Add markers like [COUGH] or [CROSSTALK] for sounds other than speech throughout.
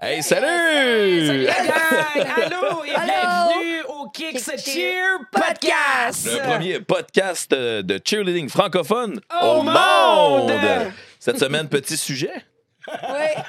Hey, salut! Salut la gang! [LAUGHS] Allô et Allô! bienvenue au Kicks Cheer Podcast! Le premier podcast euh, de cheerleading francophone Au monde! Cette semaine, petit sujet. Oui,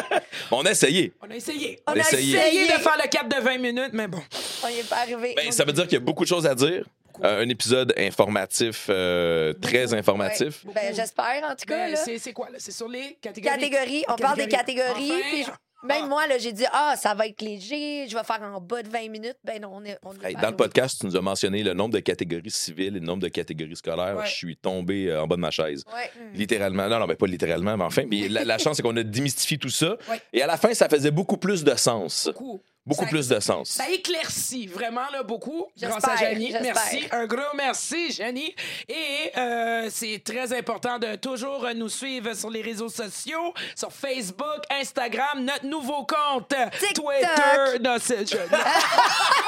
[LAUGHS] On a essayé. On a essayé. on a essayé. Essayé de faire le cap de 20 minutes, mais bon. On n'y est pas arrivé. Ben, ça veut dire qu'il y a beaucoup de choses à dire. Euh, un épisode informatif, euh, très informatif. Ouais. Ben, j'espère, en tout cas. Ben, c'est quoi, là? C'est sur les catégories? Catégories, on parle des catégories. Enfin! Même Ah. moi, là, j'ai dit, ah, ça va être léger, je vais faire en bas de 20 minutes. Ben non, on est. On est Hey, dans le podcast, tu nous as mentionné le nombre de catégories civiles et le nombre de catégories scolaires. Ouais. Je suis tombé euh, en bas de ma chaise. Ouais. Littéralement. Non, non, mais pas littéralement, mais enfin. Mais la, la chance, c'est qu'on a démystifié tout ça. Ouais. Et à la fin, ça faisait beaucoup plus de sens. Beaucoup. Beaucoup Ça- plus de sens. Ça éclaircit vraiment là, beaucoup grâce à j'espère. Merci. Un gros merci, Janie. Et euh, c'est très important de toujours nous suivre sur les réseaux sociaux, sur Facebook, Instagram, notre nouveau compte TikTok. Twitter. Non, c'est je- [LAUGHS]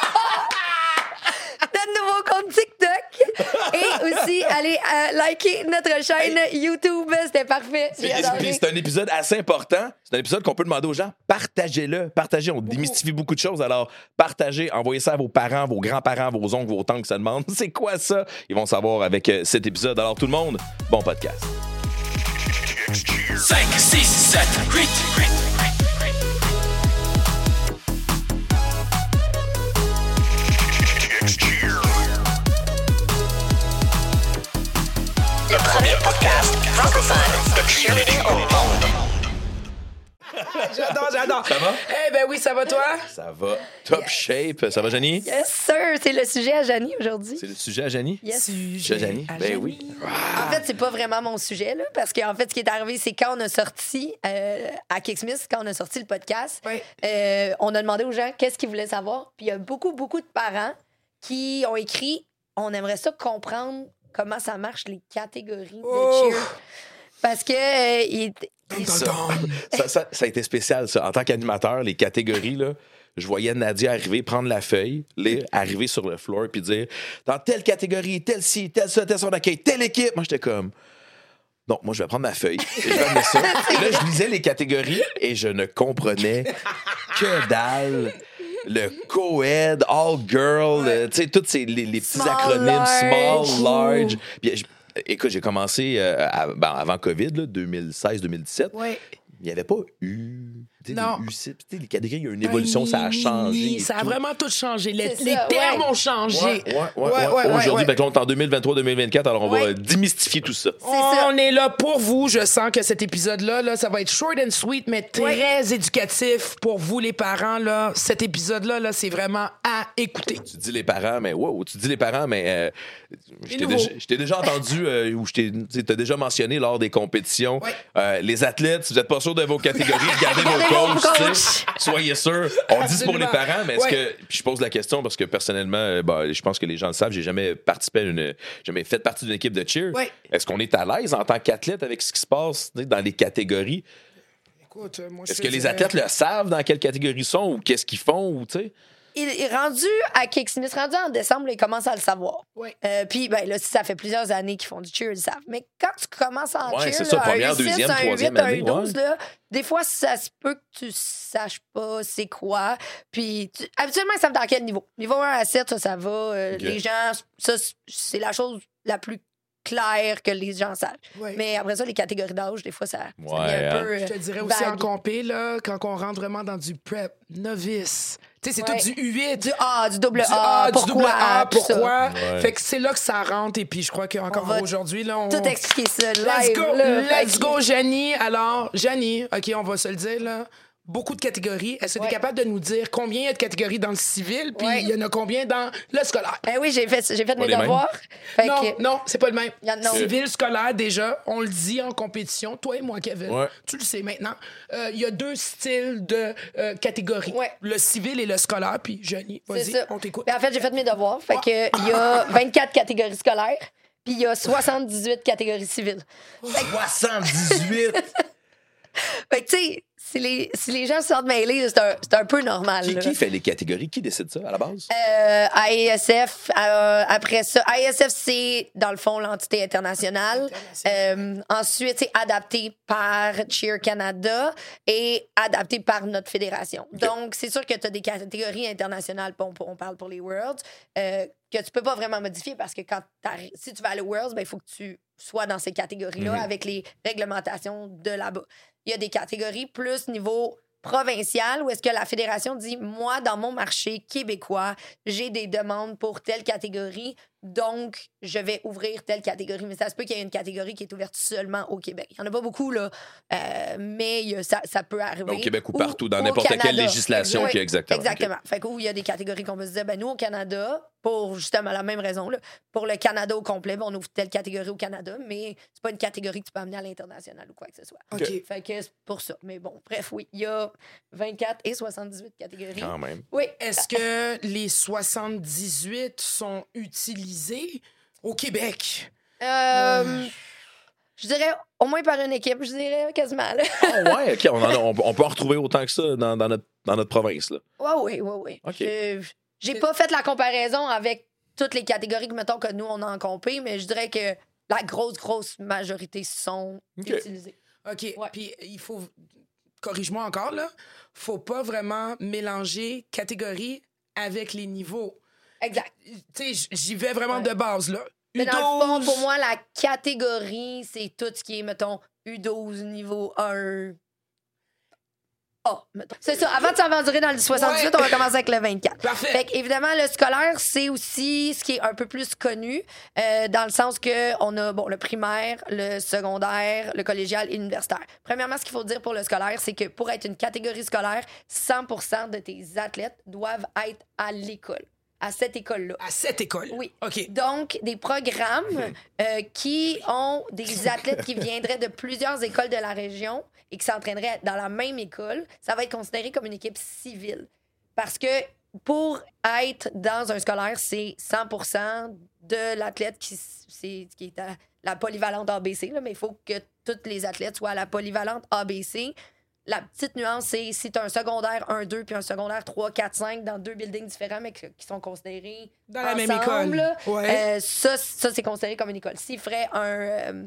aussi aller euh, liker notre chaîne YouTube. C'était parfait. C'est un épisode assez important. C'est un épisode qu'on peut demander aux gens. Partagez-le. Partagez. On démystifie beaucoup de choses. Alors, partagez. Envoyez ça à vos parents, vos grands-parents, vos oncles, vos tantes que ça demande. [LAUGHS] C'est quoi ça? Ils vont savoir avec euh, cet épisode. Alors, tout le monde, bon podcast. 5, 6, 7, 8, 8. Au monde. J'adore, j'adore. Ça va? Eh ben oui, ça va toi? Ça va. Top shape. Ça va, Janie? Yes, sir. C'est le sujet à Janie aujourd'hui. C'est le sujet à Janie? Yes. Sujet à Janie? Ben oui. En fait, c'est pas vraiment mon sujet, là, parce qu'en fait, ce qui est arrivé, c'est quand on a sorti euh, à Kicksmith, quand on a sorti le podcast, Oui. euh, on a demandé aux gens qu'est-ce qu'ils voulaient savoir. Puis il y a beaucoup, beaucoup de parents qui ont écrit on aimerait ça comprendre comment ça marche, les catégories Oh. de cheer. Parce que. euh, il- il- Ça, [LAUGHS] ça, ça- ça a été spécial, ça. En tant qu'animateur, les catégories, là, je voyais Nadia arriver, prendre la feuille, lire, arriver sur le floor, puis dire dans telle catégorie, telle ci, telle ça, telle son d'accueil, telle équipe. Moi, j'étais comme. Donc, moi, je vais prendre ma feuille. Et je vais amener ça. [LAUGHS] Et là, je lisais les catégories et je ne comprenais que dalle. Le co-ed, all girl, euh, tu sais, tous ces, les, les petits Small, acronymes, large. small, large. Puis, je- écoute, j'ai commencé euh, à- ben, avant COVID, là, 2016-2017. Oui. Il n'y avait pas eu. Non. les U6, tu sais, les catégories, il y a eu une évolution, ça a changé. Ça a tout. vraiment tout changé. Les, C'est les ça, termes ouais. ont changé. Ouais, ouais, ouais, Ouais, ouais. ouais, ouais, Aujourd'hui, ouais. ben, là, on est en 2023-2024, alors on va Ouais. démystifier tout ça. ça. On est là pour vous. Je sens que cet épisode-là, là, ça va être short and sweet, mais très éducatif pour vous, les parents. Là. Cet épisode-là, là, c'est vraiment à écouter. Tu dis les parents, mais wow, tu dis les parents, mais euh, je t'ai déjà, entendu euh, ou je t'ai déjà mentionné lors des compétitions. Euh, les athlètes, si vous n'êtes pas sûr de vos catégories, regardez vos coachs. Soyez sûrs. On dit c'est pour les parents, mais est-ce que. Puis je pose la question parce que personnellement, euh, bah, je pense que les gens le savent, j'ai jamais participé à une. jamais fait partie d'une équipe de cheer. Est-ce qu'on est à l'aise en tant qu'athlète avec ce qui se passe dans les catégories? Écoute, moi, je Est-ce que les athlètes le savent dans quelle catégorie ils sont ou qu'est-ce qu'ils font ou tu sais? Il est rendu à Kicksmith, rendu en décembre, ils commencent à le savoir. Euh, puis, ben, là, si ça fait plusieurs années qu'ils font du cheer, ils le savent. Mais quand tu commences en Ouais, cheer, c'est ça, là, première, un U6, deuxième, un troisième 8, un année, U12, ouais. là, des fois, ça se peut que tu saches pas c'est quoi. Puis, tu- habituellement, ils savent dans quel niveau. Niveau 1 à 7, ça, ça va. Euh. Les gens, ça, c'est la chose la plus claire que les gens savent. Ouais. Mais après ça, les catégories d'âge, des fois, ça, ça Ouais, un hein. peu. Je te euh, dirais aussi en compé, là, quand on rentre vraiment dans du prep, novice. Tu sais, c'est Ouais. tout du U8. Du A, du double Du A, A, du pourquoi, double A, pourquoi? Ouais. Fait que c'est là que ça rentre. Et puis, je crois qu'encore aujourd'hui, là, on... Tout expliquer ça live. Let's go, là, let's go, Janie. Alors, Janie, OK, on va se le dire, là. Beaucoup de catégories. Est-ce que tu es capable de nous dire combien il y a de catégories dans le civil, puis Ouais. il y en a combien dans le scolaire? Ben oui, j'ai fait, j'ai fait mes les mêmes? devoirs. Fait non, que- non, c'est pas le même. Y en a- non. Civil, scolaire, déjà, on le dit en compétition. Toi et moi, Kevin, Ouais. tu le sais maintenant. Euh, Il y a deux styles de euh, catégories. Ouais. Le civil et le scolaire. Puis, Johnny, C'est vas-y, ça. on t'écoute. Ben, en fait, j'ai fait mes devoirs. Fait que il y a 24 catégories scolaires, puis il y a 78 catégories civiles. 78! Fait que, tu sais, si les, si les gens se sentent mêlés, c'est un, c'est un peu normal. Qui, qui fait les catégories? Qui décide ça à la base? Euh, AESF, euh, après ça, AESF, c'est dans le fond l'entité internationale. Euh, ensuite, c'est adapté par Cheer Canada et adapté par notre fédération. Donc, c'est sûr que tu as des catégories internationales, on, on parle pour les Worlds, euh, que tu peux pas vraiment modifier parce que quand si tu vas aller aux Worlds, ben, il faut que tu sois dans ces catégories-là Mhm. avec les réglementations de là-bas. Il y a des catégories plus niveau provincial où est-ce que la fédération dit moi dans mon marché québécois j'ai des demandes pour telle catégorie donc je vais ouvrir telle catégorie mais ça se peut qu'il y ait une catégorie qui est ouverte seulement au Québec il y en a pas beaucoup là euh, mais ça, ça peut arriver Au Québec ou partout, dans n'importe quelle législation Oui, qui est exactement. Exactement. Fait que où il y a des catégories qu'on peut se dire, ben nous, au Canada, pour justement la même raison, là, pour le Canada au complet, ben, on ouvre telle catégorie au Canada, mais c'est pas une catégorie que tu peux amener à l'international ou quoi que ce soit. OK. Fait que c'est pour ça. Mais bon, bref, oui, il y a 24 et 78 catégories. Quand même. Oui. Est-ce que les 78 sont utilisés au Québec? Euh, Je dirais au moins par une équipe, je dirais quasiment. Là. Ah ouais, OK. On, en a- on- on peut en retrouver autant que ça dans, dans notre, dans notre province. Là. Ouais, oui, oui, oui. OK. Je- J'ai pas fait la comparaison avec toutes les catégories que, mettons, que nous, on a en compé, mais je dirais que la grosse, grosse majorité sont OK. utilisées. OK. Ouais. Puis il faut. Corrige-moi encore, là. Faut pas vraiment mélanger catégorie avec les niveaux. Exact. Tu sais, j'y vais vraiment Ouais. de base, là. Mais dans le fond, U12, pour moi, la catégorie, c'est tout ce qui est, mettons, U12 niveau 1. Ah, mettons. C'est ça. Avant de s'aventurer dans le 78, Ouais. on va commencer avec le 24. Parfait. Fait évidemment, le scolaire, c'est aussi ce qui est un peu plus connu, euh, dans le sens que on a bon, le primaire, le secondaire, le collégial et l'universitaire. Premièrement, ce qu'il faut dire pour le scolaire, c'est que pour être une catégorie scolaire, 100 de tes athlètes doivent être à l'école, à cette école-là. À cette école. Oui. OK. Donc, des programmes [LAUGHS] euh, qui ont des athlètes qui viendraient de plusieurs écoles de la région et qui s'entraîneraient dans la même école, ça va être considéré comme une équipe civile. Parce que pour être dans un scolaire, c'est 100% de l'athlète qui, c'est- qui est à la polyvalente ABC, là, mais il faut que tous les athlètes soient à la polyvalente ABC. La petite nuance, c'est si tu as un secondaire 1-2 puis un secondaire 3, 4, 5 dans deux buildings différents, mais qui sont considérés Dans la même école. là, Ouais. euh, ça, ça c'est considéré comme une école. S'il ferait un, euh,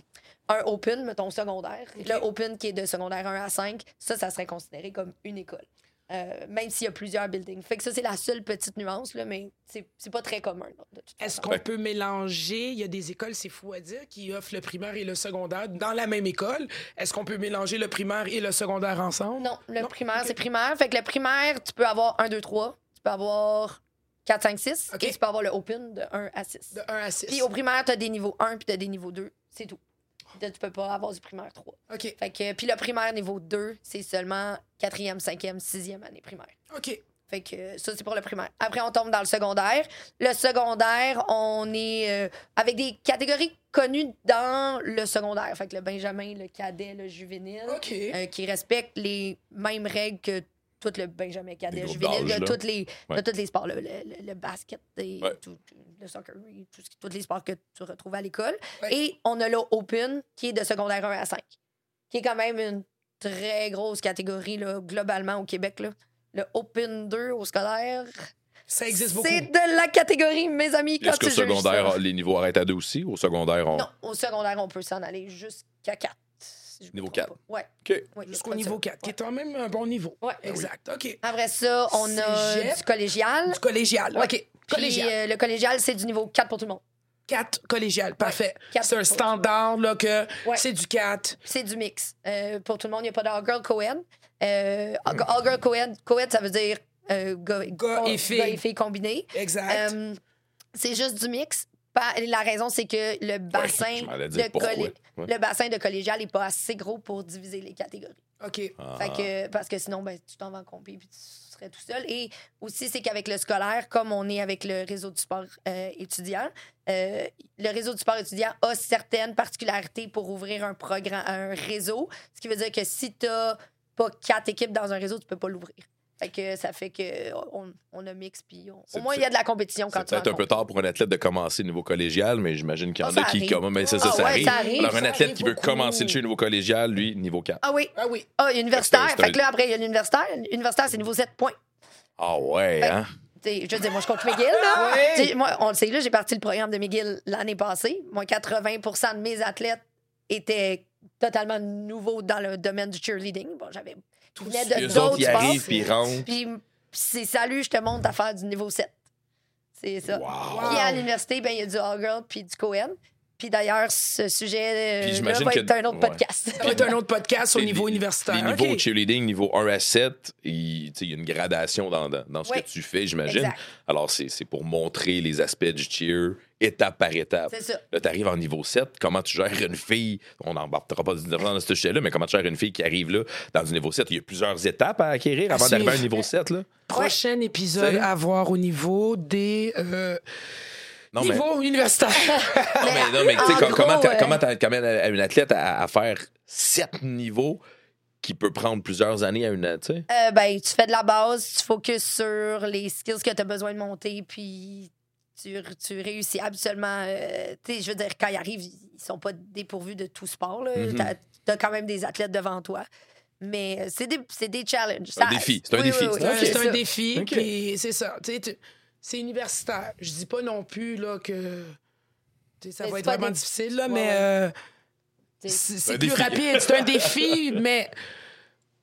un open, mettons secondaire, Ok. le open qui est de secondaire 1 à 5, ça, ça serait considéré comme une école. Euh, même s'il y a plusieurs buildings. Fait que ça, c'est la seule petite nuance, là, mais c'est c'est pas très commun. Est-ce qu'on peut mélanger, il y a des écoles, c'est fou à dire, qui offrent le primaire et le secondaire dans la même école. Est-ce qu'on peut mélanger le primaire et le secondaire ensemble? Non, le Non? primaire, Ok. c'est primaire. Fait que le primaire, tu peux avoir 1, 2, 3. Tu peux avoir 4, 5, 6. Ok. Et tu peux avoir le open de 1 à 6. De 1 à 6. Puis au primaire, tu as des niveaux 1 puis tu as des niveaux 2. C'est tout. Là, Tu peux pas avoir du primaire 3. OK. Fait que, puis le primaire niveau 2, c'est seulement 4e, 5e, 6e année primaire. OK. Fait que ça, c'est pour le primaire. Après, on tombe dans le secondaire. Le secondaire, on est euh, avec des catégories connues dans le secondaire. Fait que le Benjamin, le cadet, le juvénile, euh, qui respectent les mêmes règles que tout le Benjamin cadet juvénile, de tous les, de tous les sports, le, le- basket, et Ouais. tout- tout- le soccer, tout tous les sports que tu retrouves à l'école. Ouais. Et on a le Open, qui est de secondaire 1 à 5, qui est quand même une très grosse catégorie là, globalement au Québec. Là. Le Open 2 au scolaire, Ça existe beaucoup. c'est de la catégorie, mes amis, Est-ce qu'au secondaire, les niveaux arrêtent à deux aussi? Au secondaire, on. Non, au secondaire, on peut s'en aller jusqu'à 4. Si je me Niveau trompe 4. pas. Ouais. OK. ouais, Jusqu'au niveau ça. 4, qui est quand même un bon niveau. Ouais. Exact. OK. Après ça, on a du collégial. Du collégial. Ouais. OK. Puis, Collégial. euh, le collégial, c'est du niveau 4 pour tout le monde. 4 collégial. Parfait. C'est un standard là, que Ouais. c'est du 4. C'est du mix. Euh, pour tout le monde, il n'y a pas d'all-girl co-ed. Euh, all-girl co-ed, co-ed, ça veut dire euh, gars, et filles. gars et filles combinés. Exact. Euh, c'est juste du mix. La raison, c'est que le [LAUGHS] bassin, de pourquoi. collé- Ouais. le bassin de collégial n'est pas assez gros pour diviser les catégories. OK. Ah. Fait que, parce que sinon, ben, tu t'en vas en compé puis tu serais tout seul. Et aussi, c'est qu'avec le scolaire, comme on est avec le réseau du sport euh, étudiant, euh, le réseau du sport étudiant a certaines particularités pour ouvrir un programme, un réseau. Ce qui veut dire que si tu n'as pas quatre équipes dans un réseau, tu peux pas l'ouvrir. Fait que ça fait que on, on a mix, puis on- C'est au moins il y a de la compétition quand C'est tu peut-être un peu tard pour un athlète de commencer niveau collégial, mais j'imagine qu'il y en Ah, a qui. Comme, mais c'est ça, Ah ça, ouais, arrive. ça arrive, Alors, un athlète arrive qui veut beaucoup. commencer le jeu niveau collégial, lui, niveau 4. Ah oui. Ah oui. Ah, universitaire. C'est un- Fait que là, après, il y a l'universitaire. Universitaire, c'est niveau 7 points. Ah ouais, Fait- hein? T'sais, je veux dire, moi, je compte McGill, là. Ouais. T'sais, Moi, on le sait, là, j'ai parti le programme de McGill l'année passée. Moi, 80% de mes athlètes étaient totalement nouveaux dans le domaine du cheerleading. Bon, j'avais. Eux d'autres autres, ils arrivent, puis ils rentrent. Puis c'est salut, je te montre à faire du niveau 7. C'est ça. Wow. Puis à l'université, ben, il y a du All Girl puis du Cohen. Puis d'ailleurs, ce sujet Puis là j'imagine va que- être un autre podcast. Ça va être un autre podcast au niveau les- universitaire. Les niveaux cheerleading, niveau 1 à 7, il y a une gradation dans, dans, dans ce Oui. que tu fais, j'imagine. Alors, c'est c'est pour montrer les aspects du cheer, étape par étape. C'est ça. Là, tu arrives en niveau 7, comment tu gères une fille, on n'embarquera pas dans ce sujet-là, mais comment tu gères une fille qui arrive là, dans du niveau 7? Il y a plusieurs étapes à acquérir avant d'arriver à un niveau 7, là. Prochain épisode à voir au niveau des euh, Non, mais, niveaux universitaires. [LAUGHS] non, mais, non, mais tu sais, com- comment t'as- comment à une athlète à, à faire 7 niveaux qui peut prendre plusieurs années à une, tu sais? Euh, ben, tu fais de la base, tu focuses sur les skills que tu as besoin de monter, puis tu, tu réussis absolument. euh, tu sais, je veux dire, quand ils arrivent, ils sont pas dépourvus de tout sport. Mhm. Tu as, quand même des athlètes devant toi. Mais euh, c'est des, c'est des challenges. un défi, c'est un défi. oui, C'est un- c'est c'est un défi, c'est ça. Tu sais, tu- C'est universitaire. Je dis pas non plus là, que ça Mais va être vraiment des- difficile, là, Ouais, mais ouais. euh, C'est- plus défi. rapide. C'est un défi, [LAUGHS] mais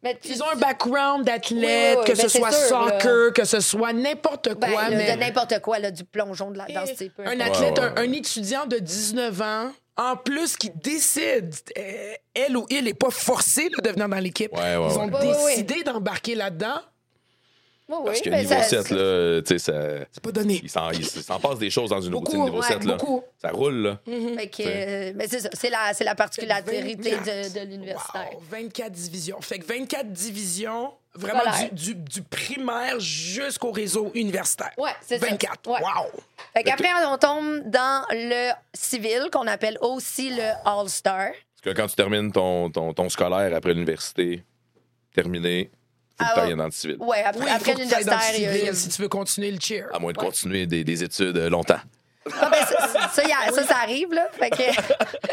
Mais tu- ils ont un background d'athlète, Oui, oui, oui, que ce soit soccer, que ce soit n'importe ben, quoi. mais de n'importe quoi, là, du plongeon de la danse. un athlète, Ouais, un, ouais, un ouais. étudiant de 19 ans, en plus, qui décide, euh, elle ou il n'est pas forcé là, de venir dans l'équipe. Ouais, ouais, Ils ont ouais. Ouais, ouais, ouais. décidé d'embarquer là-dedans. Oui, Parce oui, que ben, niveau ça- 7, là, tu sais, ça. C'est pas donné. Il s'en, il s'en passe des choses dans une routine Beaucoup, niveau ouais, 7. Là. beaucoup. Ça roule. Là. Fait que, euh, mais c'est ça, c'est la, c'est la particularité 24. de, de l'universitaire. Wow, 24 divisions. Fait que 24 divisions, vraiment Scolaire. du, du- du primaire jusqu'au réseau universitaire. Ouais, c'est ça. 24. Ouais. Wow. Fait qu'après, on tombe dans le civil, qu'on appelle aussi le All-Star. Parce que quand tu termines ton, ton, ton scolaire après l'université, terminé, faut que Ah, tu ouais. ailles dans le civil. Ouais, après, Oui, après que tu l'universitaire, il y a- civil si tu veux continuer le cheer. À moins de continuer des, des études euh, longtemps. Ah, ben, ça, ça, ça, ça arrive, là. Fait que. [LAUGHS]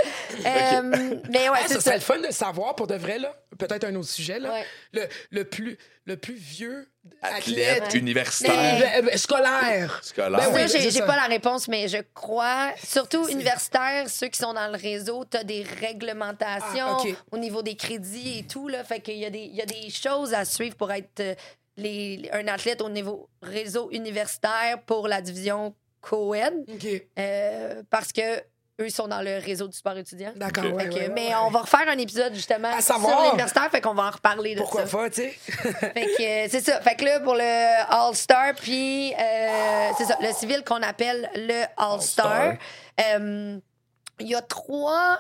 Euh, mais ouais, Ah, c'est ça ça. serait le fun de savoir, pour de vrai, là. Peut-être un autre sujet, là. Ouais. Le, le, plus, le plus vieux Athlète, athlète, universitaire, euh, scolaire. scolaire. Ben oui, j'ai pas la réponse, mais je crois, surtout universitaire, ceux qui sont dans le réseau, tu as des réglementations Ah, au niveau des crédits et tout. Là, fait qu'il y, a des- il y a des choses à suivre pour être euh, les, un athlète au niveau réseau universitaire pour la division co-ed. Euh, parce que eux sont dans le réseau du sport étudiant. D'accord, ouais, ouais, ouais, mais ouais. on va refaire un épisode justement À sur l'universitaire, fait qu'on va en reparler de Pourquoi ça. pas, tu sais? [LAUGHS] Fait que euh, c'est ça. Fait que là, pour le All-Star, puis euh, c'est ça, le civil qu'on appelle le All-Star, euh, il y a trois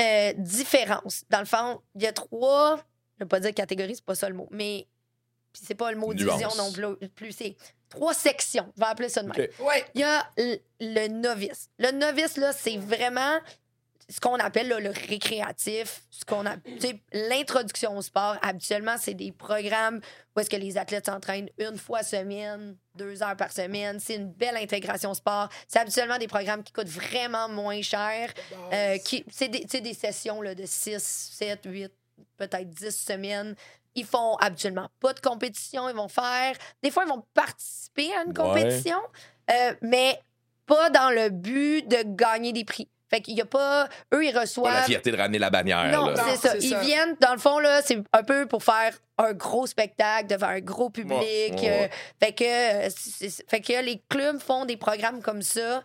euh, différences. Dans le fond, il y a trois, je ne vais pas dire catégorie, c'est pas ça le mot, mais puis c'est pas le mot Nuance. division non plus, plus c'est trois sections. On va appeler ça de même. Ouais. Il y a le novice. Le novice, là, c'est vraiment ce qu'on appelle là, le récréatif, ce qu'on a, tu sais, l'introduction au sport. Habituellement, c'est des programmes où est-ce que les athlètes s'entraînent une fois semaine, deux heures par semaine. C'est une belle intégration au sport. C'est habituellement des programmes qui coûtent vraiment moins cher. Euh, qui- c'est des, des sessions là, de 6, 7, 8, peut-être 10 semaines. Ils font habituellement pas de compétition. Ils vont faire. Des fois, ils vont participer à une Ouais. compétition, euh, mais pas dans le but de gagner des prix. Fait qu'il y a pas. Eux, ils Pas la reçoivent. fierté de ramener la bannière. Non, c'est ça. Ils ça. viennent, dans le fond, là, c'est un peu pour faire un gros spectacle devant un gros public. Ouais, ouais, ouais. euh, fait, que, euh, fait que les clubs font des programmes comme ça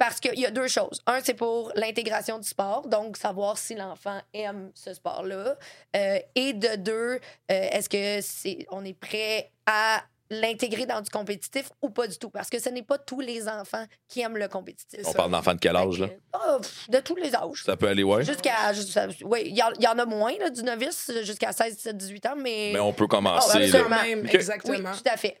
parce qu'il y a deux choses. Un, c'est pour l'intégration du sport, donc savoir si l'enfant aime ce sport-là. Euh, et de deux, euh, est-ce que c'est on est prêt à l'intégrer dans du compétitif ou pas du tout? Parce que ce n'est pas tous les enfants qui aiment le compétitif. On parle d'enfants de quel âge, là? Pff, de tous les âges. Ça peut aller, ouais. Jusqu'à. jusqu'à- Oui, il y, en- il y en a moins, là, du novice, jusqu'à 16, 17, 18 ans, mais. Mais on peut commencer. ben, là. sûrement. Même, OK. Oui, exactement. tout à fait.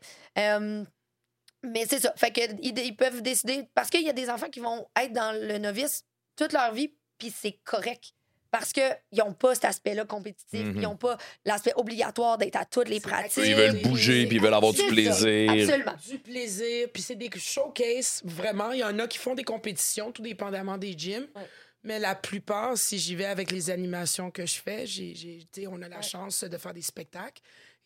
Mais c'est ça. Fait que ils, ils peuvent décider. Parce qu'il y a des enfants qui vont être dans le novice toute leur vie, puis c'est correct. Parce qu'ils n'ont pas cet aspect-là compétitif. Mhm. Ils n'ont pas l'aspect obligatoire d'être à toutes les pratiques. Ils veulent bouger, puis ils veulent avoir du ça, plaisir. Absolument. du plaisir, puis c'est des showcases, vraiment. Il y en a qui font des compétitions, tout dépendamment des gyms. Ouais. Mais la plupart, si j'y vais avec les animations que je fais, j'ai, on a la Ouais. chance de faire des spectacles.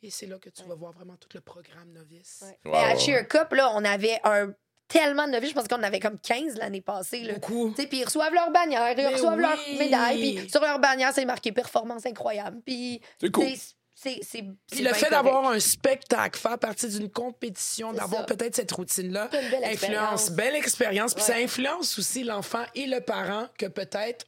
Et c'est là que tu vas voir vraiment tout le programme novice. Ouais. À Cheer Cup, là, on avait un tellement de novices. Je pense qu'on en avait comme 15 l'année passée. Là. Beaucoup. Puis ils reçoivent leur bannière, ils Mais reçoivent leur oui. médaille. Puis sur leur bannière, c'est marqué performance incroyable. Puis C'est cool. c'est c'est Puis c'est le fait d'avoir un spectacle, faire partie d'une compétition, d'avoir peut-être cette routine-là, influence, belle expérience. Puis Ouais. ça influence aussi l'enfant et le parent que peut-être,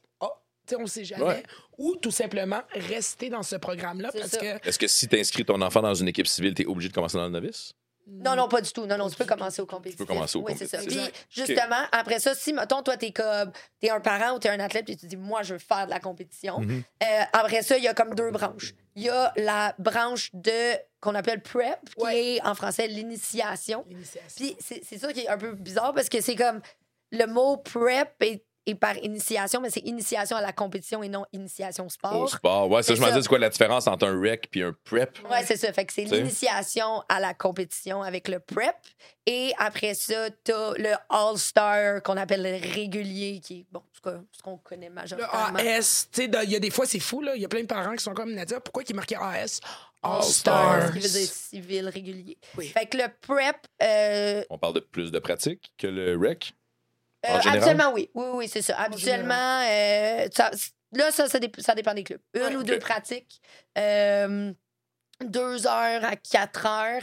on ne sait jamais, Ouais. ou tout simplement rester dans ce programme-là parce ça. que Est-ce que si tu inscris ton enfant dans une équipe civile, tu es obligé de commencer dans le novice? Non, non, pas du tout. Non, non, tu peux commencer au compétitif. Tu peux commencer au Oui, c'est ça. Puis, justement, après ça, si, mettons, toi, t'es comme, t'es un parent ou t'es un athlète, puis tu dis, moi, je veux faire de la compétition. Mhm. Euh, après ça, il y a comme deux branches. Il y a la branche de, qu'on appelle PrEP, qui Ouais. est en français l'initiation. l'initiation. Puis c'est c'est ça qui est un peu bizarre parce que c'est comme le mot prep est, est par initiation, mais c'est initiation à la compétition et non initiation au sport. Au sport. Ouais, ça, je me dis, c'est quoi la différence entre un rec puis un prep? Ouais, c'est ça. Fait que c'est l'initiation à la compétition avec le prep. Et après ça, t'as le All-Star qu'on appelle le régulier, qui est, bon, ce qu'on connaît Le majoritairement. AS, tu sais, il y a des fois, c'est fou, là. Il y a plein de parents qui sont comme Nadia, pourquoi il est marqué AS? All All-Star, Stars. ce qui veut dire civil régulier. Oui. Fait que le prep, euh, On parle de plus de pratique que le rec? En Euh, général? Habituellement, oui. Oui, oui, c'est ça. Habituellement, euh, ça- là, ça, ça, ça dépend des clubs. Une Ouais, ou deux pratiques. euh, deux heures à quatre heures.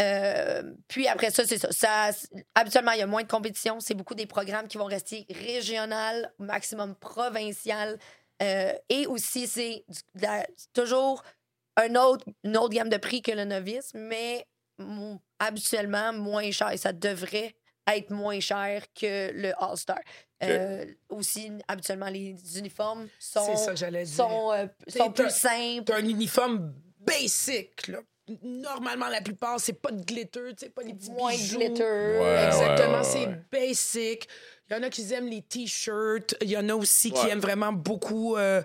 Euh, puis après ça, c'est ça. ça. Habituellement, il y a moins de compétition. C'est beaucoup des programmes qui vont rester régional, maximum provincial. Euh, et aussi, c'est toujours un autre, une autre gamme de prix que le novice, mais habituellement moins cher. Ça devrait être moins cher que le All-Star. Euh, aussi, habituellement, les uniformes sont, C'est ça que j'allais dire. sont, euh, sont plus simples. T'as un uniforme basic, là. Normalement, la plupart, c'est pas de glitter, tu sais, pas des petits Moins de bijoux. glitter. Ouais, Exactement, ouais, c'est ouais. basic. Il y en a qui aiment les t-shirts. Il y en a aussi qui aiment vraiment beaucoup. euh,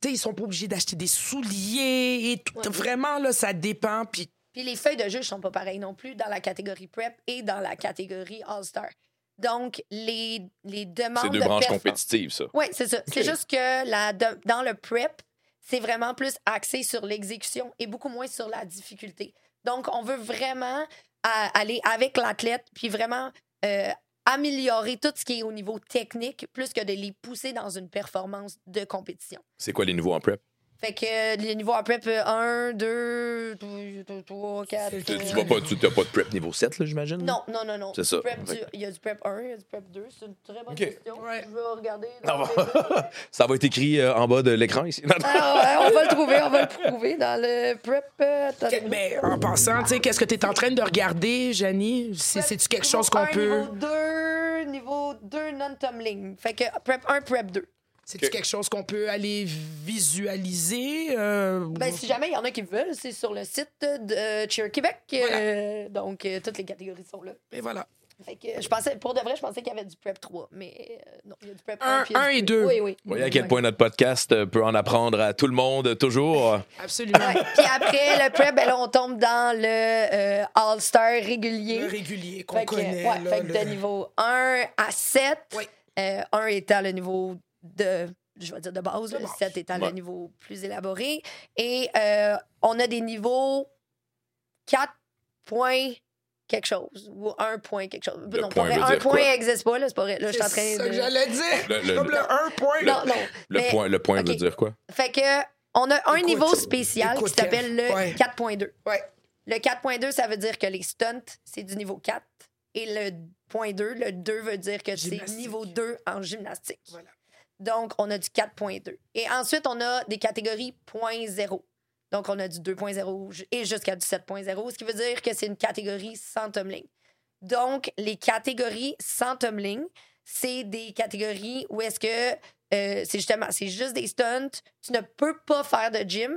tu sais, ils sont pas obligés d'acheter des souliers et tout. Ouais. Vraiment, là, ça dépend. Puis Puis les feuilles de juge sont pas pareilles non plus dans la catégorie prep et dans la catégorie All-Star. Donc, les, les demandes C'est deux de branches compétitives, ça. Oui, c'est ça. C'est juste que la, de- dans le prep, c'est vraiment plus axé sur l'exécution et beaucoup moins sur la difficulté. Donc, on veut vraiment à- aller avec l'athlète puis vraiment euh, améliorer tout ce qui est au niveau technique plus que de les pousser dans une performance de compétition. C'est quoi les niveaux en prep? Fait que euh, les niveaux en prep, 1, 2, 3, 4. C'est- Tu, tu vas pas, tu n'as pas de prep niveau 7, là, j'imagine? Non, non, non, non. C'est ça. Prep du- Fait Il y a du prep 1, il y a du prep 2. C'est une très bonne Ok. question. Ouais. Je vais regarder. Ça dans va. le- Ça va être écrit euh, en bas de l'écran ici. Ah ouais, on va le trouver, on va le trouver dans le prep. euh, Mais en passant, tu sais, qu'est-ce que tu es en train de regarder, Janie? C'est- C'est-tu quelque chose qu'on Niveau peut. Niveau 2, niveau 2 non-tumbling. Fait que prep 1, prep 2. C'est-tu Ok. quelque chose qu'on peut aller visualiser? euh, Ben, si jamais il y en a qui veulent, c'est sur le site de Cheer Québec. euh, donc, euh, toutes les catégories sont là. Et voilà. Fait que je pensais, pour de vrai, je pensais qu'il y avait du prep 3, mais euh, non, il y a du prep 1. Un- puis il y a un du- et deux. Oui, oui. Vous voyez à quel point notre podcast peut en apprendre à tout le monde, toujours. Absolument. Ouais. Puis après, le prep, ben là, on tombe dans le euh, All-Star régulier. Le régulier qu'on Fait que, connaît. ouais, là, fait que le- de niveau 1 à 7, Oui. euh, 1 étant le niveau de, je vais dire de base, De là, base. 7 étant Ouais. le niveau plus élaboré. Et euh, on a des niveaux 4 points quelque chose ou 1 point quelque chose. Le non, pas point vrai. veut Un point n'existe pas, là, c'est pas vrai. Là, je suis en C'est train ça de... que j'allais dire. [LAUGHS] Le- le- Comme le 1 point. Non, non. Le mais- point, le point ok. veut dire quoi? Fait que on a un Écoute, niveau spécial écoute, qui s'appelle le ouais. 4.2. Ouais. Le 4.2, ça veut dire que les stunts, c'est du niveau 4. Et le point 2, le 2 veut dire que c'est niveau 2 en gymnastique. Voilà. Donc, on a du 4.2. Et ensuite, on a des catégories 0.0. Donc, on a du 2.0 ju- et jusqu'à du 7.0, ce qui veut dire que c'est une catégorie sans tumbling. Donc, les catégories sans tumbling, c'est des catégories où est-ce que euh, c'est justement, c'est juste des stunts. Tu ne peux pas faire de gym.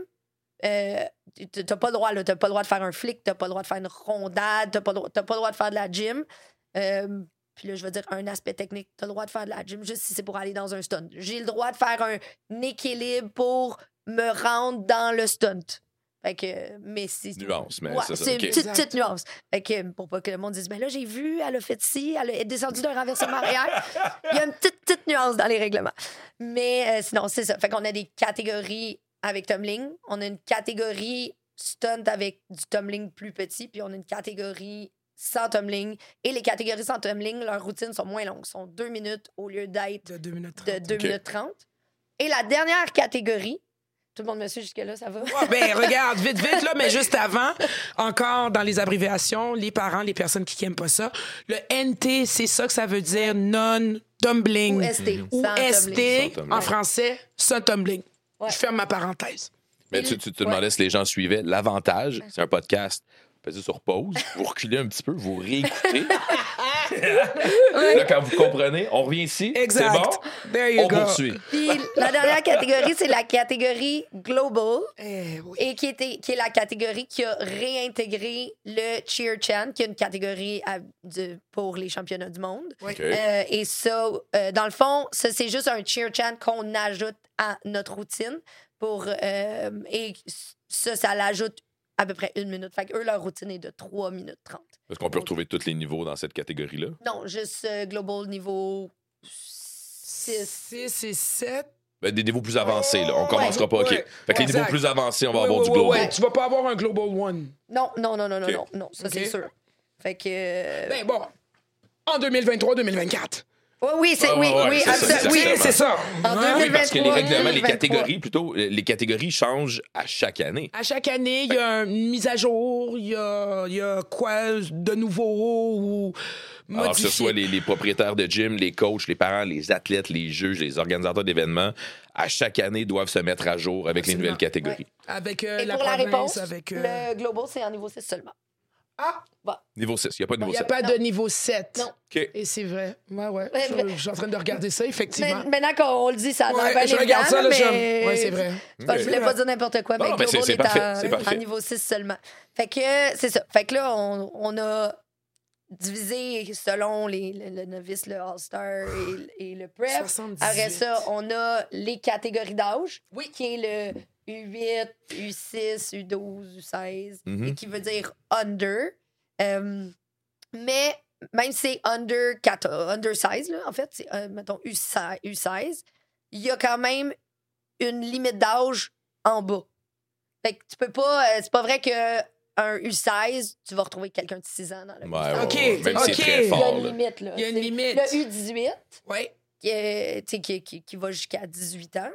Euh, tu n'as pas le droit, de faire un flic, t'as pas le droit de faire une rondade, t'as pas, pas le droit de faire de la gym. Euh, puis là, je veux dire un aspect technique. Tu as le droit de faire de la gym juste si c'est pour aller dans un stunt. J'ai le droit de faire un équilibre pour me rendre dans le stunt. Fait que, mais c'est. Nuance, mais Ouais, c'est ça. c'est ok. une petite, petite nuance. Fait que, pour pas que le monde dise, mais là, j'ai vu, elle a fait ci, elle est descendue d'un renversement arrière. Il y a une petite, petite nuance dans les règlements. Mais euh, sinon, c'est ça. Fait qu'on a des catégories avec tumbling. On a une catégorie stunt avec du tumbling plus petit. Puis on a une catégorie sans tumbling. Et les catégories sans tumbling, leurs routines sont moins longues. sont deux minutes au lieu d'être De 2 minutes de 30. 2 Ok. minutes 30. Et la dernière catégorie, tout le monde me suit jusque-là, ça va? Ah, ben, [LAUGHS] regarde, vite, vite, là, mais juste avant, encore dans les abréviations, les parents, les personnes qui n'aiment pas ça, le NT, c'est ça que ça veut dire, non-tumbling. Ou ST. Ou sans ST, en français, sans tumbling. Ouais. Je ferme ma parenthèse. Mais tu, tu te Ouais. demandais si les gens suivaient. L'avantage, c'est un podcast. Vous Faites sur pause, vous reculez un petit peu, vous réécoutez. [LAUGHS] Là, quand vous comprenez, on revient ici. Exact. C'est bon? There you On go. poursuit. Puis la dernière catégorie, c'est la catégorie global. Eh oui. Et qui, était, qui est la catégorie qui a réintégré le Cheer Chant, qui est une catégorie à- de- pour les championnats du monde. OK. Euh, et ça, euh, dans le fond, ça, c'est juste un cheer chant qu'on ajoute à notre routine. Pour, euh, et ça, ça l'ajoute à peu près une minute. Fait que eux, leur routine est de 3 minutes 30. Est-ce qu'on peut retrouver tous les niveaux dans cette catégorie-là? Non, juste euh, global niveau 6. 6 et 7. Ben, des niveaux plus avancés, là. On commencera pas. OK. Ouais. Fait que les Exact. niveaux plus avancés, on va Ouais, avoir ouais, du global. ouais. Tu vas pas avoir un Global One. Non, non, non, non, non, Ok. non, non, ça c'est sûr. Fait que. euh, Ben bon, en 2023-2024. Ouais, oui, c'est, Ouais, oui, oui, absolument. Oui, c'est ça. En. Oui, parce que les 2023, règlements, les 2023. catégories, plutôt, les catégories changent à chaque année. À chaque année, il y a une mise à jour, il y a, il y a quoi de nouveau ou Alors que ce modifié? soit les, les propriétaires de gym, les coachs, les parents, les athlètes, les juges, les organisateurs d'événements, à chaque année doivent se mettre à jour avec les nouvelles catégories. Avec euh, Et la pour la province, réponse, avec... euh, le global, c'est en niveau 6 seulement. Ah, Niveau 6, il n'y a pas de il niveau n'y a 7. pas de niveau 7. Non. OK. Et c'est vrai. Ouais, ouais. Ouais, Je, je suis en train de regarder ça, effectivement. Mais- maintenant qu'on le dit, ça a Ouais, je regarde ça, là, je- mais... Ouais, c'est vrai. Parce que Je voulais pas dire n'importe quoi, Non, mais non, mais Global c'est- c'est est, parfait, en- c'est parfait. en niveau 6 seulement. Fait que c'est ça. Fait que là, on, on a divisé selon les, le, le novice, le All-Star et, et le Prep. 78. Après ça, on a les catégories d'âge, Oui. qui est le U8, U6, U12, U16, Mhm. et qui veut dire under. Euh, mais même si c'est under, 14 under 16, là, en fait, c'est, euh, mettons, U16, U16, il y a quand même une limite d'âge en bas. Fait que tu peux pas. euh, c'est pas vrai que un U16, tu vas retrouver quelqu'un de 6 ans dans le Ouais, ouais, OK, ouais. Même si OK. c'est très Il y a une limite, là. Il y a une limite. Le U18, Oui. qui, est- tu sais, qui, qui- qui va jusqu'à 18 ans,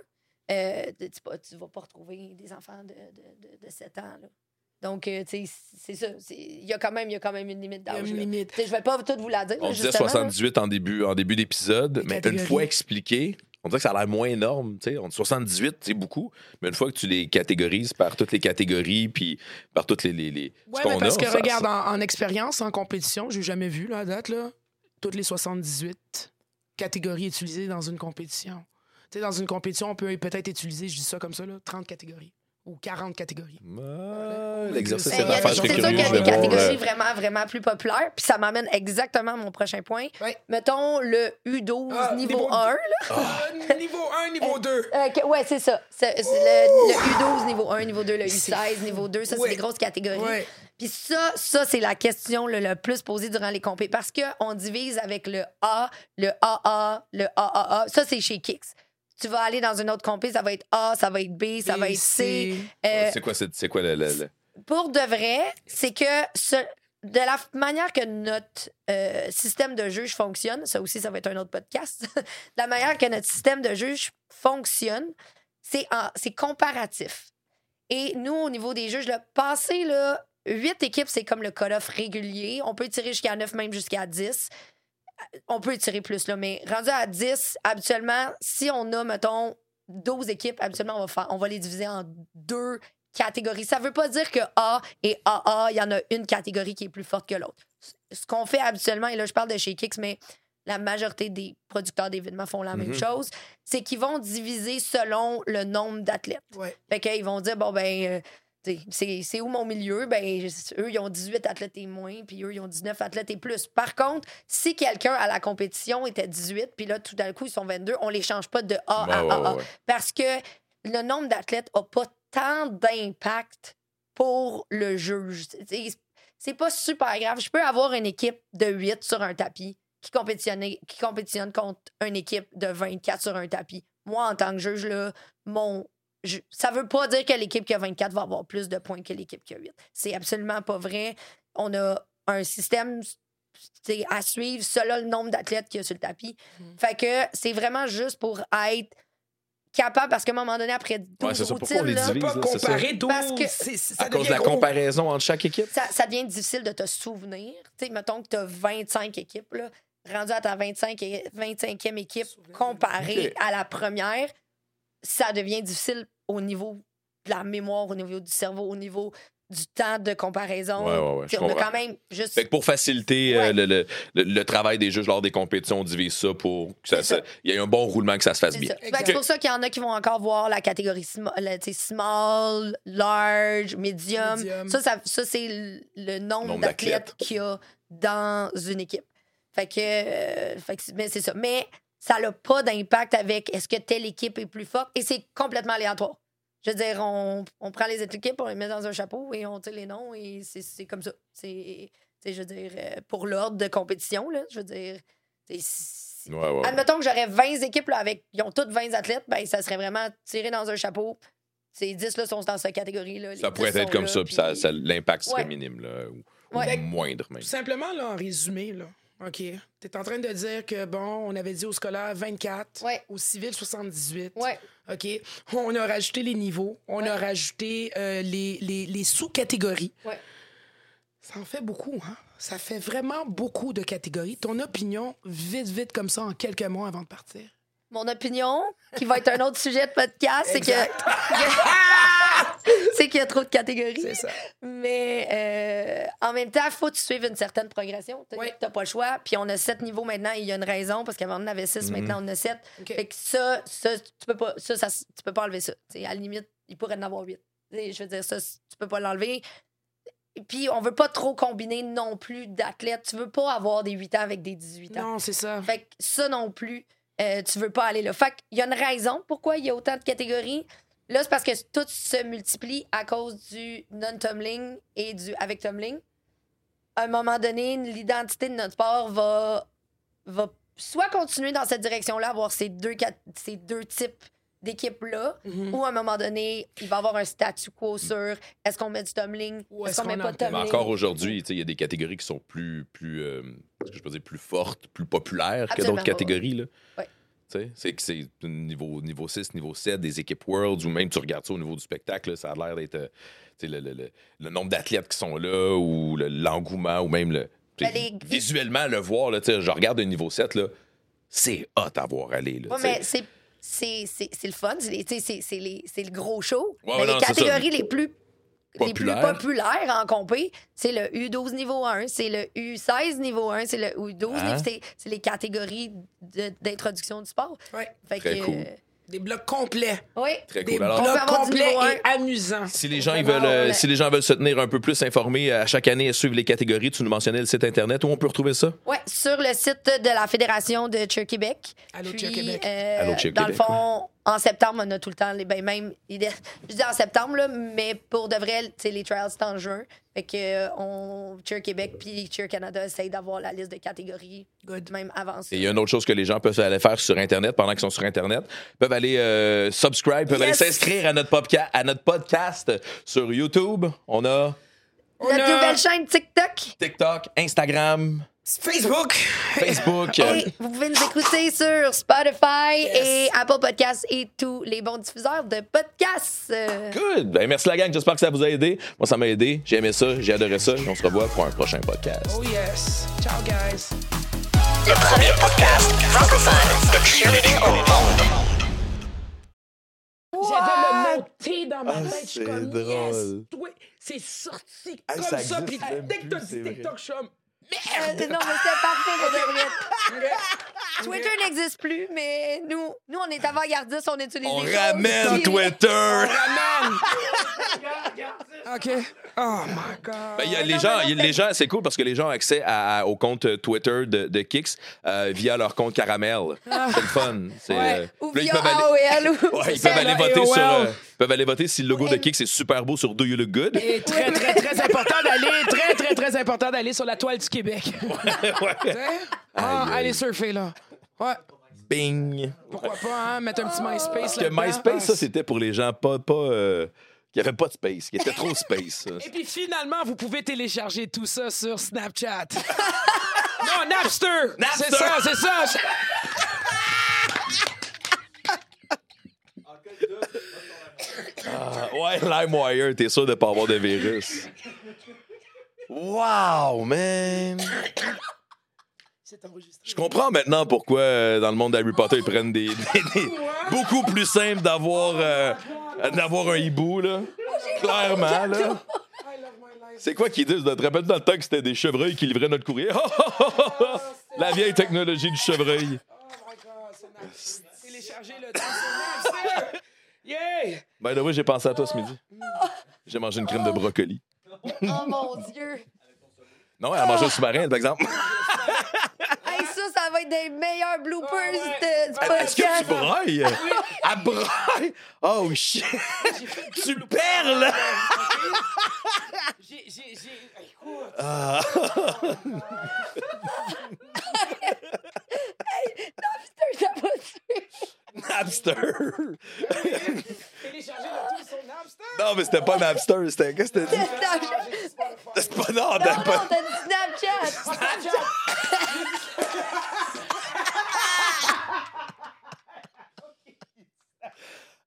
euh, tu ne vas pas retrouver des enfants de, de, de, de 7 ans. Là. Donc, euh, tu sais, c'est ça. Il y, a quand même- il y a quand même une limite Il y a d'âge. une limite. Tu Je vais pas tout vous la dire. On là, disait justement, là. 78 en début, en début d'épisode, mais une fois expliqué, on dirait que ça a l'air moins énorme. tu sais. On dit 78, c'est beaucoup, mais une fois que tu les catégorises par toutes les catégories, puis par toutes les. les, les Ouais, ce mais qu'on parce a, que ça- regarde, en, en expérience, en compétition, j'ai jamais vu là, à date, là, toutes les 78 catégories utilisées dans une compétition. Sais, dans une compétition, on peut peut-être utiliser, je dis ça comme ça, là, 30 catégories ou 40 catégories. Ah, L'exercice, c'est je C'est sûr qu'il y a des voir, catégories euh, vraiment, vraiment plus populaires. Puis ça m'amène exactement à mon prochain point. Ouais. Mettons le U12 Ah, niveau, niveau- 1. Là. Euh, niveau 1, niveau 2. Euh, que- ouais, c'est ça. Le, le U12 niveau 1, niveau 2, le U16 niveau 2. Ça, Ouais. c'est des grosses catégories. Ouais. Puis ça, ça c'est la question le, le plus posée durant les compés parce qu'on divise avec le A, le AA, le AAA. Ça, c'est chez Kicks. Tu vas aller dans une autre compé, ça va être A, ça va être B, ça va être C. Euh, C'est quoi, c'est quoi le. le- le- pour de vrai, c'est que ce- de la manière que notre euh, système de juge fonctionne, ça aussi, ça va être un autre podcast, de [LAUGHS] la manière que notre système de juge fonctionne, c'est en- c'est comparatif. Et nous, au niveau des juges, le passé, là, 8 équipes, c'est comme le cut-off régulier. On peut tirer jusqu'à 9, même jusqu'à 10. On peut tirer plus, là, mais rendu à 10, habituellement, si on a, mettons, 12 équipes, habituellement, on va, faire, on va les diviser en deux catégories. Ça veut pas dire que A et AA, il y en a une catégorie qui est plus forte que l'autre. Ce qu'on fait habituellement, et là, je parle de chez Kicks, mais la majorité des producteurs d'événements font la même Mhm. chose, c'est qu'ils vont diviser selon le nombre d'athlètes. Ouais. Fait qu'ils vont dire, bon, ben, euh, c'est où mon milieu? Ben, eux, ils ont 18 athlètes et moins, puis eux, ils ont 19 athlètes et plus. Par contre, si quelqu'un à la compétition était 18, puis là, tout d'un coup, ils sont 22, on les change pas de A à A. Parce que le nombre d'athlètes n'a pas tant d'impact pour le juge. C'est pas super grave. Je peux avoir une équipe de 8 sur un tapis qui compétitionne, qui compétitionne contre une équipe de 24 sur un tapis. Moi, en tant que juge, là, mon, je- ça veut pas dire que l'équipe qui a 24 va avoir plus de points que l'équipe qui a 8. C'est absolument pas vrai. On a un système à suivre selon le nombre d'athlètes qu'il y a sur le tapis. Mhm. Fait que c'est vraiment juste pour être capable, parce qu'à un moment donné, après 12 Ouais, c'est ça. Pourquoi on routines, les là, pas divise, là, c'est ça? comparer 12. Parce que- c'est- c'est- ça À cause de devient la gros. comparaison entre chaque équipe? ça, ça devient difficile de te souvenir. Tu sais, mettons que tu as 25 équipes, là, rendu à ta 25 et- 25e équipe comparée à la première, ça devient difficile au niveau de la mémoire, au niveau du cerveau, au niveau du temps de comparaison. Ouais, ouais, ouais, on a comprends. quand même juste. Fait que pour faciliter euh, Ouais. le, le- le- le travail des juges lors des compétitions, on divise ça pour que ça- C'est ça. ça- il y ait un bon roulement, que ça se fasse bien. C'est pour ça qu'il y en a qui vont encore voir la catégorie la- sais, small, large, medium. Medium. Ça, ça, ça, c'est le- nombre, Nombre d'athlètes qu'il y a dans une équipe. Fait que, euh, fait que c'est- mais c'est ça. Mais ça n'a pas d'impact avec est-ce que telle équipe est plus forte et c'est complètement aléatoire. Je veux dire, on, on prend les équipes, on les met dans un chapeau et on tire les noms et c'est c'est comme ça. C'est, je veux dire, euh, pour l'ordre de compétition, là, je veux dire, c'est- c'est- Ouais, ouais. Admettons que j'aurais 20 équipes là, avec. Ils ont toutes 20 athlètes, ben ça serait vraiment tiré dans un chapeau. Ces 10 là sont dans cette catégorie là. Ça pourrait être comme ça, puis ça, ça- l'impact serait Ouais. minime, là, ou, moindre même. Tout simplement, là, en résumé, là. OK. Tu es en train de dire que, bon, on avait dit au scolaire 24, Ouais. au civil 78. Ouais. OK. On a rajouté les niveaux, on Ouais. a rajouté euh, les, les- les sous-catégories. Ouais. Ça en fait beaucoup, hein? Ça fait vraiment beaucoup de catégories. Ton opinion, vite, vite, comme ça, en quelques mois avant de partir. Mon opinion, qui va être un autre sujet de podcast, c'est que. [LAUGHS] C'est qu'il y a trop de catégories. C'est ça. Mais euh, en même temps, il faut que tu suives une certaine progression. Tu Oui. n'as pas le choix. Puis on a sept niveaux maintenant et il y a une raison parce qu'avant on avait six, maintenant on en a sept. Fait que ça, ça, tu peux pas, ça, ça, tu peux pas enlever ça. T'sais, à la limite, il pourrait en avoir huit. T'sais, Je veux dire, ça, tu peux pas l'enlever. Et Puis on veut pas trop combiner non plus d'athlètes. Tu veux pas avoir des 8 ans avec des 18 ans. Non, c'est ça. Fait que ça non plus, euh, tu veux pas aller là. Fait qu'il y a une raison pourquoi il y a autant de catégories. Là, c'est parce que tout se multiplie à cause du non-tumbling et du avec tumbling. À un moment donné, l'identité de notre sport va, va soit continuer dans cette direction-là, avoir ces deux, cat- ces deux types d'équipes-là, Mhm. ou à un moment donné, il va y avoir un statu quo sur est-ce qu'on met du tumbling, Ou est-ce qu'on met pas de tumbling. encore aujourd'hui, tu sais, il y a des catégories qui sont plus, plus euh, que je peux dire, plus fortes, plus populaires que d'autres catégories. Là. Ouais. C'est que c'est niveau, niveau 6, niveau 7, des équipes Worlds, ou même tu regardes ça au niveau du spectacle, là, ça a l'air d'être euh, le, le- le- le nombre d'athlètes qui sont là, ou le- l'engouement, ou même le. Ben, les- Visuellement, le voir, là, tu sais, je regarde un niveau 7, là, c'est hot à voir aller. Là, Ouais, mais c'est, le fun, c'est, le gros show. Ouais, mais ouais, les catégories les plus, les plus Populaires. en compé, c'est le U12 niveau 1, c'est le U16 niveau 1, c'est le U12 Hein? niveau c'est, les catégories d'introduction du sport. Ouais. Fait Très que, cool. euh, Des blocs complets. oui. Très Des cool. Alors, On peut blocs complets et amusants. Si les gens ils veulent, euh, si les gens veulent se tenir un peu plus informés à chaque année et suivre les catégories, tu nous mentionnais le site internet où on peut retrouver ça? Ouais, sur le site de la Fédération de Cheer Québec. Allô, Puis, Cheer Québec. euh, Allô, Cheer dans Québec, le fond, en septembre, on a tout le temps, les, ben même, je dis en septembre, là, mais pour de vrai, les trials, c'est en juin. Fait que euh, on, Cheer Québec puis Cheer Canada essayent d'avoir la liste de catégories, Good. même avant ça. Et il y a une autre chose que les gens peuvent aller faire sur Internet pendant qu'ils sont sur Internet. Ils peuvent aller euh, subscribe, peuvent Yes! aller s'inscrire à notre, à notre podcast sur YouTube. On a Notre a nouvelle chaîne TikTok. TikTok, Instagram, Facebook. Facebook. Et vous pouvez nous écouter sur Spotify Yes. et Apple Podcasts et tous les bons diffuseurs de podcasts. Good. Ben, merci la gang. J'espère que ça vous a aidé. Moi, ça m'a aidé. J'ai aimé ça. J'ai adoré ça. Et on se revoit pour un prochain podcast. Oh yes. Ciao, guys. Le premier podcast francophone de cheerleading au monde. J'avais le monté dans ma Ah, tête. Je suis c'est comme, drôle. yes, toi, c'est sorti Ah, comme ça ça. Puis dès que t'as dit. TikTok, je suis comme, euh, non, mais c'était parfait, merde. Twitter n'existe plus, mais nous, nous on est avant-gardistes, on utilise On des ramène Twitter! Ramène! OK. Oh my God. Ben, il y a les, gens, les gens, c'est cool parce que les gens ont accès à- à- au compte Twitter de, de Kix euh, via leur compte Caramel. C'est le fun. Ouais. euh, Ou là, ils via peuvent aller- AOL. Ou... Ouais, ils peuvent aller voter AOL. sur. euh, peuvent aller voter si le logo de Kix est super beau sur Do You Look Good. Et très, très, très [LAUGHS] important d'aller, très, très, très important d'aller sur la toile du Québec. Hein? Ah, allez surfer, là. Ouais. Bing! Pourquoi pas, hein? Mettre un petit MySpace Parce que là-dedans. MySpace, Ah, ça, c'était pour les gens pas. pas euh, qui n'avaient pas de space, qui étaient trop [LAUGHS] space. Et puis finalement, vous pouvez télécharger tout ça sur Snapchat. [LAUGHS] non, Napster! Napster! C'est ça, c'est ça! Ah, ouais, LimeWire, t'es sûr de pas avoir de virus. Wow, man! C'est enregistré. Je comprends maintenant pourquoi euh, dans le monde d'Harry Potter ils prennent des, des- des- beaucoup plus simple d'avoir euh, d'avoir un hibou là. Clairement là. C'est quoi qu'ils disent? Tu te rappelles dans le temps que c'était des chevreuils qui livraient notre courrier? [LAUGHS] La vieille technologie du chevreuil. Oh my God, c'est. Télécharger le Yeah! Ben oui, j'ai pensé à toi ce midi. J'ai mangé une crème de brocoli. Oh mon Dieu. Non, elle a mangé un sous-marin, par exemple. [LAUGHS] Hey, ça, ça va être des meilleurs bloopers ouais. de- du Est-ce que tu podcast. brailles? Elle braille? Oh shit! tu perles! J'ai, j'ai, j'ai. Écoute. Ah. Ça va tuer. Napster! [LAUGHS] Télécharger le tout sur Napster. Non, mais c'était pas Napster, c'était. Qu'est-ce que t'as dit? Snapchat. C'est pas. Non, Non, t'as non, pas. t'as dit Snapchat.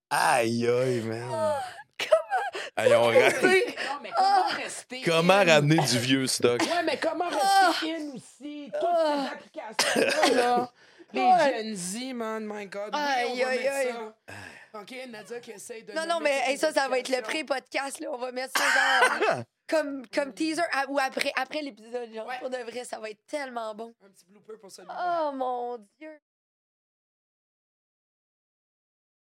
Aïe, aïe, man. Aïe, on ra- Non, mais comment rester. Comment in? ramener du vieux stock? Ouais, mais comment rester in aussi? Toutes ces applications là. Les Ouais. Gen Z, man, my God. Oui, Aïe, on va aïe, mettre aïe. ça. OK, Nadia qui essaye de. Non, non, nommer mais toutes hey, les ça, ça va être le applications. pré-podcast. là. On va mettre ça genre, [LAUGHS] comme, comme teaser à- ou après, après l'épisode. genre. Ouais. Pour de vrai, ça va être tellement bon. Un petit blooper pour celui-là. Oh mon Dieu.